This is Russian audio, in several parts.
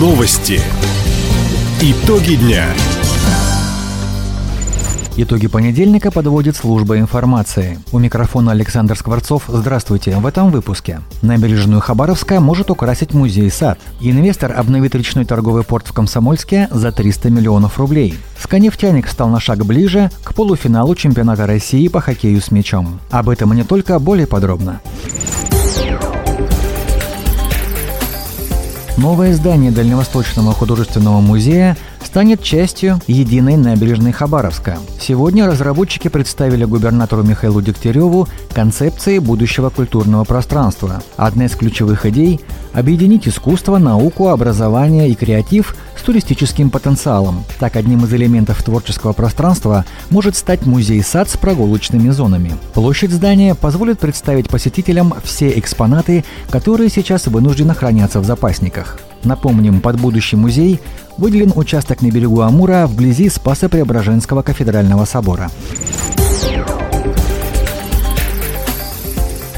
Новости. Итоги дня. Итоги понедельника подводит служба информации. У микрофона Александр Скворцов. Здравствуйте. В этом выпуске. Набережную Хабаровска может украсить музей-сад. Инвестор обновит речной торговый порт в Комсомольске за 300 миллионов рублей. Сканефтяник стал на шаг ближе к полуфиналу чемпионата России по хоккею с мячом. Об этом и не только, более подробно. Новое здание Дальневосточного художественного музея станет частью единой набережной Хабаровска. Сегодня разработчики представили губернатору Михаилу Дегтяреву концепции будущего культурного пространства. Одна из ключевых идей – объединить искусство, науку, образование и креатив с туристическим потенциалом. Так, одним из элементов творческого пространства может стать музей-сад с прогулочными зонами. Площадь здания позволит представить посетителям все экспонаты, которые сейчас вынуждены хранятся в запасниках. Напомним, под будущий музей выделен участок на берегу Амура вблизи Спасо-Преображенского кафедрального собора.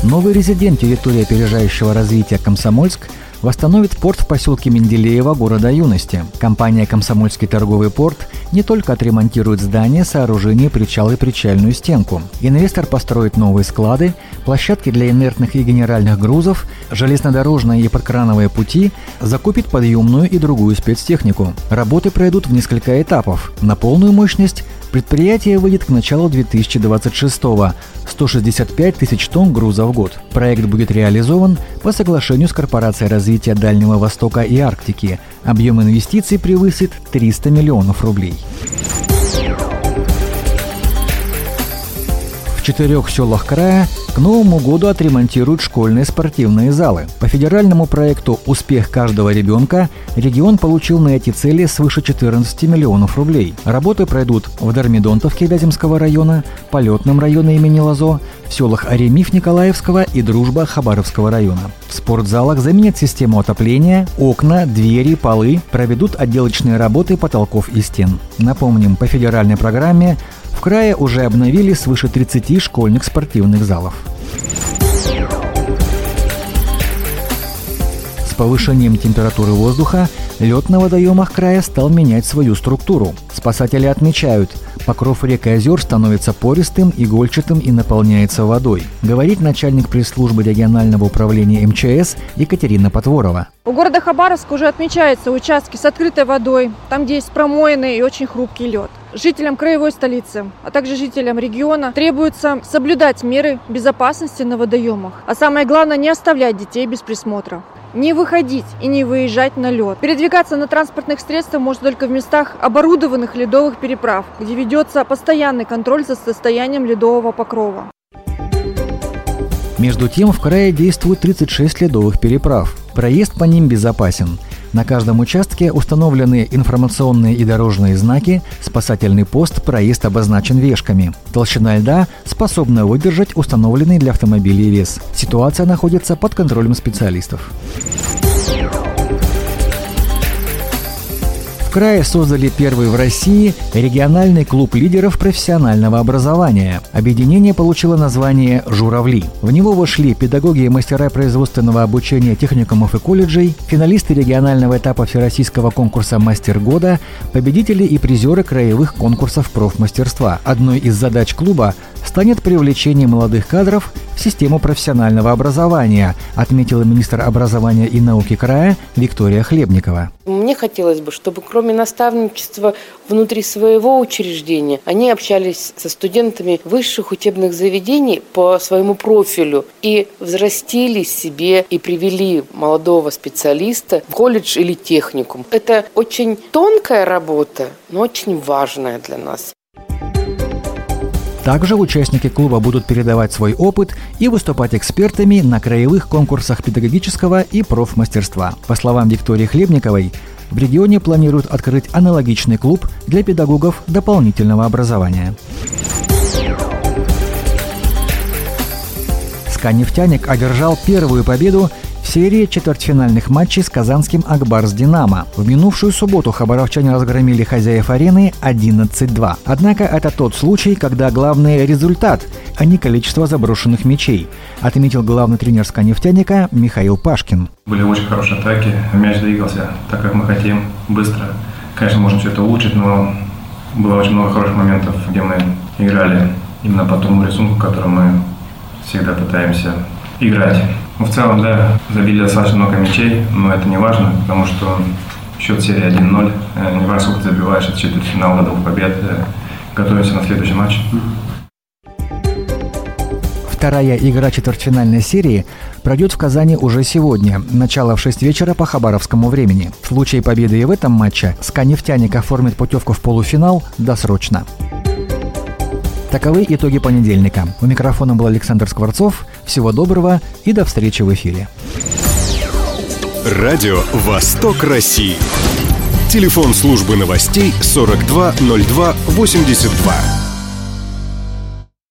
Новый резидент территории опережающего развития Комсомольск – восстановит порт в поселке Менделеево города Юности. Компания «Комсомольский торговый порт» не только отремонтирует здание, сооружение, причал и причальную стенку. Инвестор построит новые склады, площадки для инертных и генеральных грузов, железнодорожные и подкрановые пути, закупит подъемную и другую спецтехнику. Работы пройдут в несколько этапов. На полную мощность Предприятие выйдет к началу 2026-го – 165 тысяч тонн груза в год. Проект будет реализован по соглашению с Корпорацией развития Дальнего Востока и Арктики. Объем инвестиций превысит 300 миллионов рублей. В четырех селах края к Новому году отремонтируют школьные спортивные залы. По федеральному проекту «Успех каждого ребенка» регион получил на эти цели свыше 14 миллионов рублей. Работы пройдут в Дармидонтовке Вяземского района, Полетном районе имени Лазо, в селах Аремиф Николаевского и Дружба Хабаровского района. В спортзалах заменят систему отопления, окна, двери, полы, проведут отделочные работы потолков и стен. Напомним, по федеральной программе в крае уже обновили свыше 30 школьных спортивных залов. С повышением температуры воздуха лед на водоемах края стал менять свою структуру. Спасатели отмечают, покров рек и озер становится пористым, игольчатым и наполняется водой, говорит начальник пресс-службы регионального управления МЧС Екатерина Потворова. У города Хабаровск уже отмечаются участки с открытой водой, там, где есть промоенный и очень хрупкий лед. Жителям краевой столицы, а также жителям региона требуется соблюдать меры безопасности на водоемах. А самое главное, не оставлять детей без присмотра не выходить и не выезжать на лед. Передвигаться на транспортных средствах можно только в местах оборудованных ледовых переправ, где ведется постоянный контроль за состоянием ледового покрова. Между тем в крае действует 36 ледовых переправ. Проезд по ним безопасен – на каждом участке установлены информационные и дорожные знаки, спасательный пост, проезд обозначен вешками. Толщина льда способна выдержать установленный для автомобилей вес. Ситуация находится под контролем специалистов. Крае создали первый в России региональный клуб лидеров профессионального образования. Объединение получило название «Журавли». В него вошли педагоги и мастера производственного обучения техникумов и колледжей, финалисты регионального этапа Всероссийского конкурса «Мастер года», победители и призеры краевых конкурсов профмастерства. Одной из задач клуба станет привлечение молодых кадров в систему профессионального образования, отметила министр образования и науки края Виктория Хлебникова. Мне хотелось бы, чтобы кроме наставничества внутри своего учреждения, они общались со студентами высших учебных заведений по своему профилю и взрастили себе и привели молодого специалиста в колледж или техникум. Это очень тонкая работа, но очень важная для нас. Также участники клуба будут передавать свой опыт и выступать экспертами на краевых конкурсах педагогического и профмастерства. По словам Виктории Хлебниковой, в регионе планируют открыть аналогичный клуб для педагогов дополнительного образования. «Сканефтяник» одержал первую победу серии четвертьфинальных матчей с казанским «Акбарс Динамо». В минувшую субботу хабаровчане разгромили хозяев арены 11-2. Однако это тот случай, когда главный результат, а не количество заброшенных мячей, отметил главный тренер «Сканефтяника» Михаил Пашкин. Были очень хорошие атаки, мяч двигался так, как мы хотим, быстро. Конечно, можем все это улучшить, но было очень много хороших моментов, где мы играли именно по тому рисунку, который мы всегда пытаемся играть. Но в целом, да, забили достаточно много мячей, но это не важно, потому что счет серии 1-0. Э, не важно, сколько ты забиваешь, это четвертьфинал до двух побед. Э, готовимся на следующий матч. Вторая игра четвертьфинальной серии пройдет в Казани уже сегодня, начало в 6 вечера по хабаровскому времени. В случае победы и в этом матче «Сканефтяник» оформит путевку в полуфинал досрочно. Таковы итоги понедельника. У микрофона был Александр Скворцов. Всего доброго и до встречи в эфире. Радио «Восток России». Телефон службы новостей 420282.